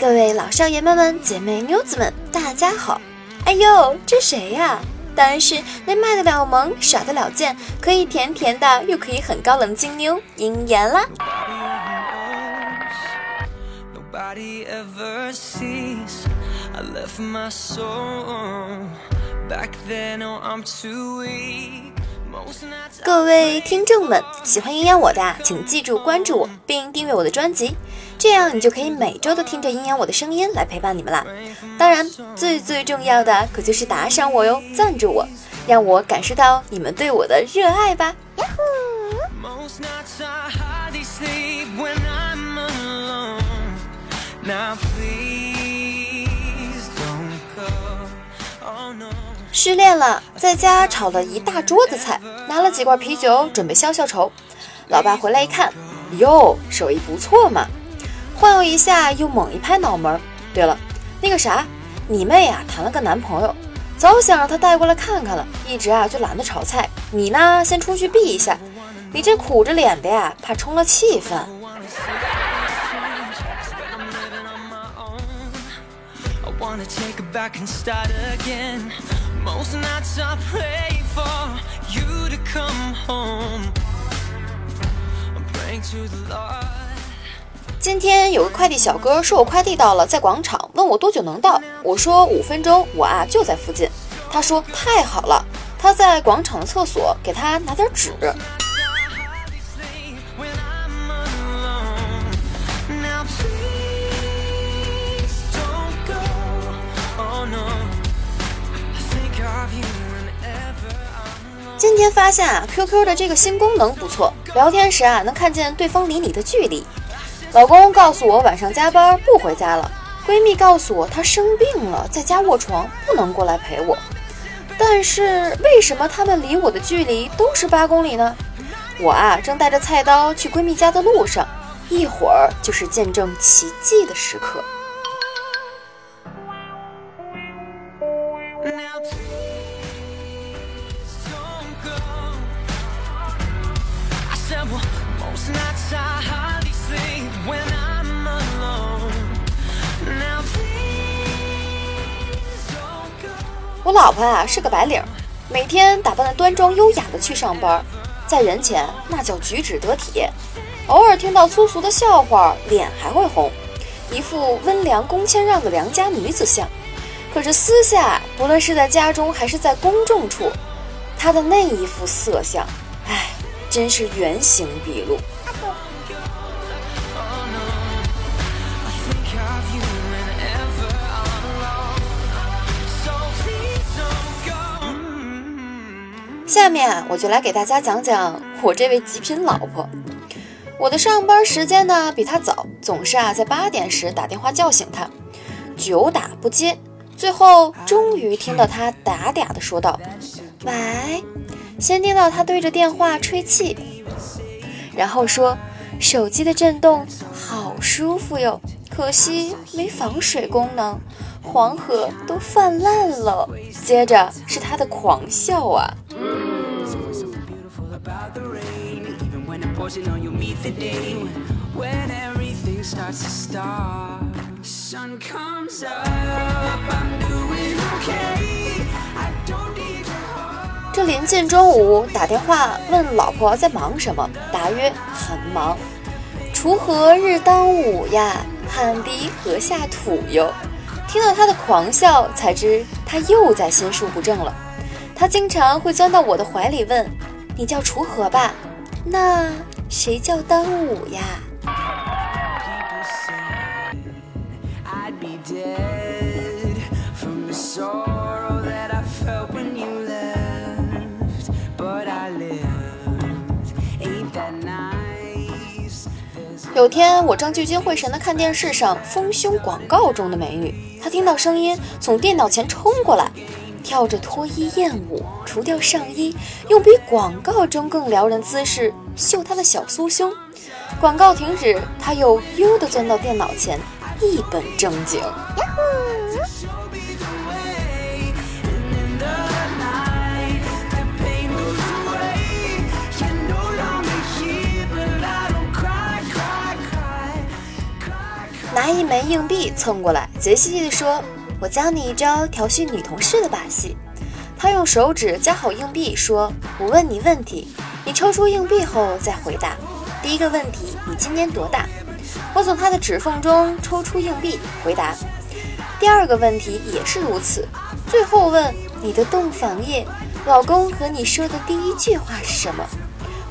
各位老少爷们们、姐妹妞子们，大家好！哎呦，这谁呀？当然是那卖得了萌、耍得了贱、可以甜甜的又可以很高冷的金妞鹰眼啦！各位听众们，喜欢营养我的，请记住关注我，并订阅我的专辑，这样你就可以每周都听着阴阳我的声音来陪伴你们啦。当然，最最重要的可就是打赏我哟，赞助我，让我感受到你们对我的热爱吧。失恋了，在家炒了一大桌子菜，拿了几罐啤酒准备消消愁。老爸回来一看，哟，手艺不错嘛。晃悠一下，又猛一拍脑门。对了，那个啥，你妹啊谈了个男朋友，早想让他带过来看看了，一直啊就懒得炒菜。你呢，先出去避一下。你这苦着脸的呀，怕冲了气氛。今天有个快递小哥说我快递到了，在广场，问我多久能到。我说五分钟，我啊就在附近。他说太好了，他在广场的厕所，给他拿点纸。今天发现啊，QQ 的这个新功能不错，聊天时啊能看见对方离你的距离。老公告诉我晚上加班不回家了，闺蜜告诉我她生病了，在家卧床不能过来陪我。但是为什么他们离我的距离都是八公里呢？我啊正带着菜刀去闺蜜家的路上，一会儿就是见证奇迹的时刻。我老婆啊是个白领，每天打扮的端庄优雅的去上班，在人前那叫举止得体，偶尔听到粗俗的笑话，脸还会红，一副温良恭谦让的良家女子相。可是私下，不论是在家中还是在公众处，她的那一副色相，唉，真是原形毕露。下面我就来给大家讲讲我这位极品老婆。我的上班时间呢比她早，总是啊在八点时打电话叫醒她，久打不接，最后终于听到她嗲嗲的说道：“喂。”先听到她对着电话吹气，然后说：“手机的震动好舒服哟，可惜没防水功能，黄河都泛滥了。”接着是她的狂笑啊。这临近中午打电话问老婆在忙什么，答曰很忙。锄禾日当午呀，汗滴禾下土哟。听到他的狂笑，才知他又在心术不正了。他经常会钻到我的怀里问：“你叫锄禾吧？那谁叫当午呀？”有天我正聚精会神地看电视上丰胸广告中的美女，她听到声音从电脑前冲过来。跳着脱衣艳舞，除掉上衣，用比广告中更撩人姿势秀他的小酥胸。广告停止，他又悠地钻到电脑前，一本正经。拿一一枚硬币蹭过来，贼兮兮地说：“我教你一招调戏女同事的把戏。”他用手指夹好硬币，说：“我问你问题，你抽出硬币后再回答。第一个问题，你今年多大？”我从他的指缝中抽出硬币，回答。第二个问题也是如此。最后问你的洞房夜，老公和你说的第一句话是什么？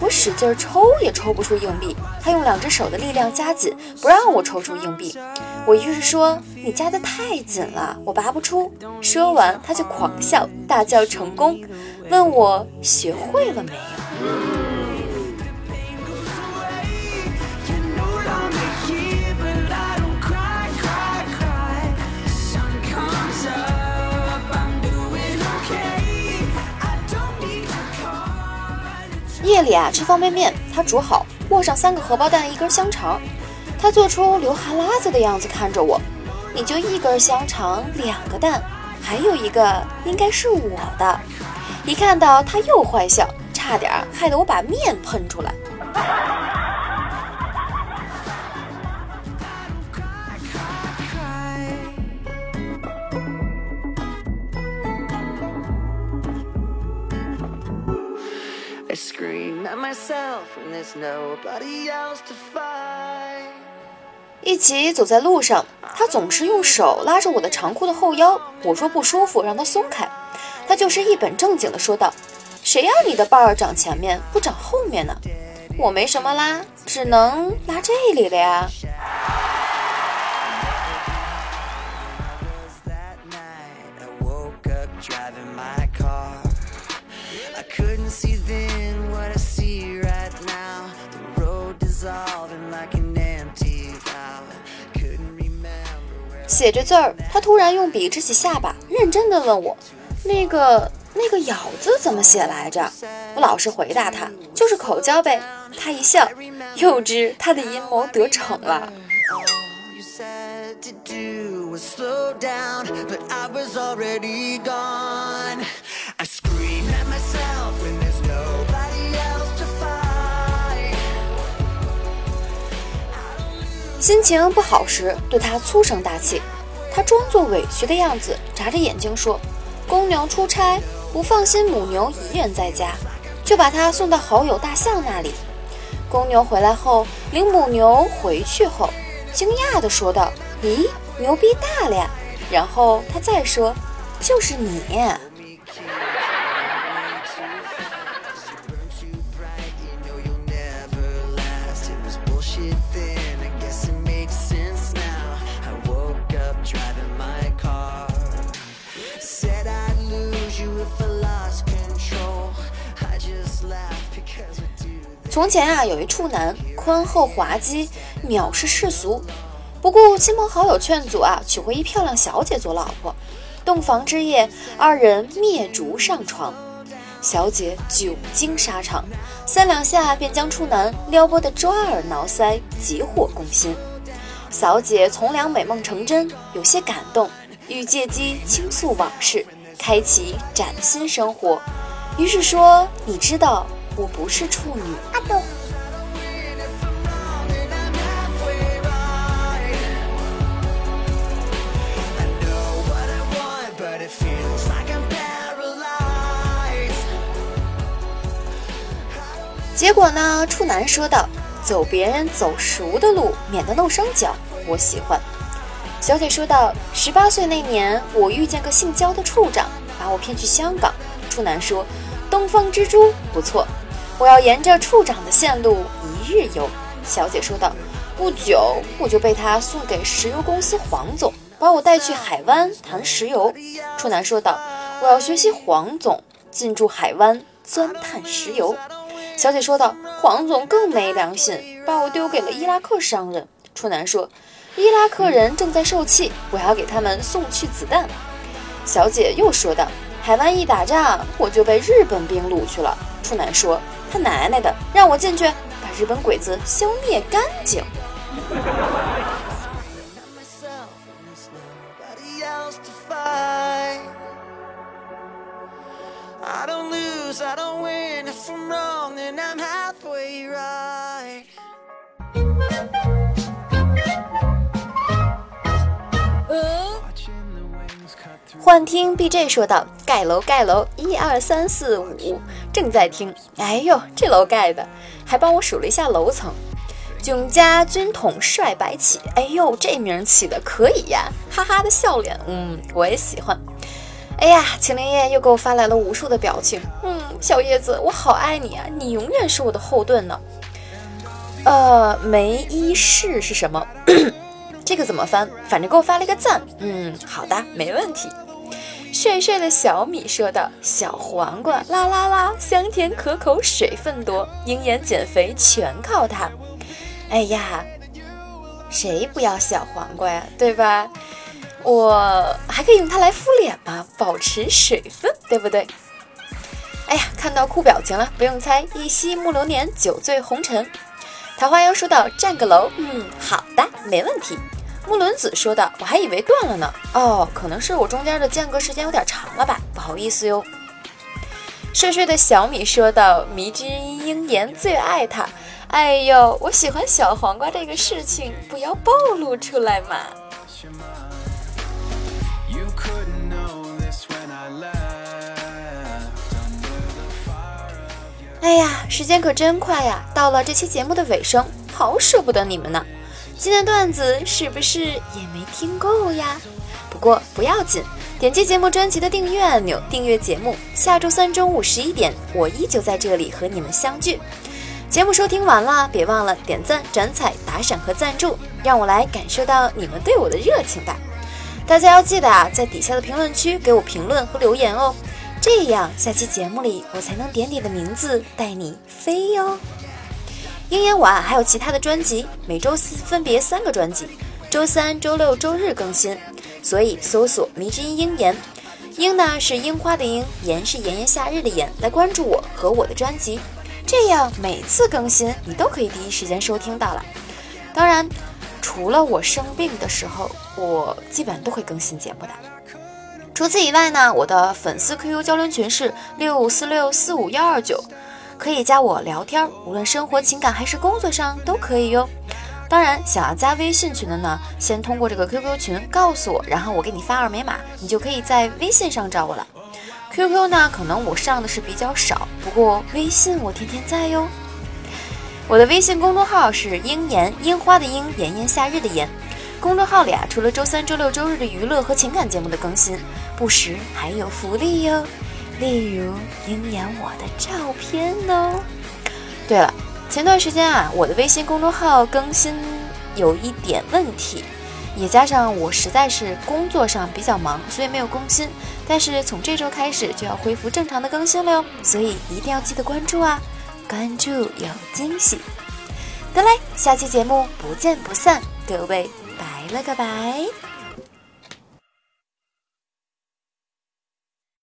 我使劲抽也抽不出硬币，他用两只手的力量夹紧，不让我抽出硬币。我于是说：“你夹得太紧了，我拔不出。”说完，他就狂笑，大叫成功，问我学会了没有。夜里啊，吃方便面，他煮好，握上三个荷包蛋，一根香肠，他做出流哈喇子的样子看着我。你就一根香肠，两个蛋，还有一个应该是我的。一看到他又坏笑，差点害得我把面喷出来。Scream at myself when there's nobody else to fight. 一起走在路上，他总是用手拉着我的长裤的后腰。我说不舒服，让他松开。他就是一本正经的说道：“谁让你的伴儿长前面不长后面呢？”我没什么拉，只能拉这里了呀。写着字儿，他突然用笔支起下巴，认真地问我：“那个那个咬字怎么写来着？”我老实回答他：“就是口交呗。”他一笑，又知他的阴谋得逞了。心情不好时，对他粗声大气。他装作委屈的样子，眨着眼睛说：“公牛出差，不放心母牛一人在家，就把他送到好友大象那里。公牛回来后，领母牛回去后，惊讶地说道：‘咦，牛逼大了呀！’然后他再说：‘就是你。’”从前啊，有一处男，宽厚滑稽，藐视世俗，不顾亲朋好友劝阻啊，娶回一漂亮小姐做老婆。洞房之夜，二人灭烛上床，小姐久经沙场，三两下便将处男撩拨得抓耳挠腮，急火攻心。小姐从良美梦成真，有些感动，欲借机倾诉往事，开启崭新生活。于是说：“你知道。”我不是处女。阿斗。结果呢？处男说道：“走别人走熟的路，免得弄伤脚。”我喜欢。小姐说道：“十八岁那年，我遇见个姓焦的处长，把我骗去香港。”处男说：“东方之珠不错。”我要沿着处长的线路一日游，小姐说道。不久我就被他送给石油公司黄总，把我带去海湾谈石油。处男说道。我要学习黄总进驻海湾钻探石油。小姐说道。黄总更没良心，把我丢给了伊拉克商人。处男说。伊拉克人正在受气，我要给他们送去子弹。小姐又说道。台湾一打仗，我就被日本兵掳去了。处男说。他奶奶的，让我进去把日本鬼子消灭干净。幻听 BJ 说道：“盖楼盖楼，一二三四五，正在听。哎呦，这楼盖的，还帮我数了一下楼层。”囧家军统帅白起，哎呦，这名起的可以呀！哈哈的笑脸，嗯，我也喜欢。哎呀，青灵叶又给我发来了无数的表情，嗯，小叶子，我好爱你啊，你永远是我的后盾呢。呃，梅伊士是什么？这个怎么翻？反正给我发了一个赞，嗯，好的，没问题。帅帅的小米说道：“小黄瓜啦啦啦，香甜可口，水分多，鹰眼减肥全靠它。”哎呀，谁不要小黄瓜呀？对吧？我还可以用它来敷脸吗，保持水分，对不对？哎呀，看到酷表情了，不用猜，一夕暮流年，酒醉红尘。桃花妖说道：“占个楼，嗯，好的，没问题。”木伦子说道：“我还以为断了呢。哦，可能是我中间的间隔时间有点长了吧，不好意思哟。”睡睡的小米说道：“迷之音鹰言最爱他。哎呦，我喜欢小黄瓜这个事情，不要暴露出来嘛。”哎呀，时间可真快呀！到了这期节目的尾声，好舍不得你们呢。今天段子是不是也没听够呀？不过不要紧，点击节目专辑的订阅按钮，订阅节目。下周三中午十一点，我依旧在这里和你们相聚。节目收听完了，别忘了点赞、转采、打赏和赞助，让我来感受到你们对我的热情吧。大家要记得啊，在底下的评论区给我评论和留言哦。这样，下期节目里我才能点你的名字带你飞哟。鹰眼晚还有其他的专辑，每周四分别三个专辑，周三、周六、周日更新，所以搜索“迷之音鹰眼”，鹰呢是樱花的樱，炎是炎炎夏日的炎，来关注我和我的专辑，这样每次更新你都可以第一时间收听到了。当然，除了我生病的时候，我基本都会更新节目的。除此以外呢，我的粉丝 QQ 交流群是六五四六四五幺二九，可以加我聊天，无论生活、情感还是工作上都可以哟。当然，想要加微信群的呢，先通过这个 QQ 群告诉我，然后我给你发二维码，你就可以在微信上找我了。QQ 呢，可能我上的是比较少，不过微信我天天在哟。我的微信公众号是樱言樱花的樱，炎炎夏日的炎。公众号里啊，除了周三、周六、周日的娱乐和情感节目的更新，不时还有福利哟，例如鹰眼我的照片哦。对了，前段时间啊，我的微信公众号更新有一点问题，也加上我实在是工作上比较忙，所以没有更新。但是从这周开始就要恢复正常的更新了哟，所以一定要记得关注啊，关注有惊喜。得嘞，下期节目不见不散，各位。拜了个拜。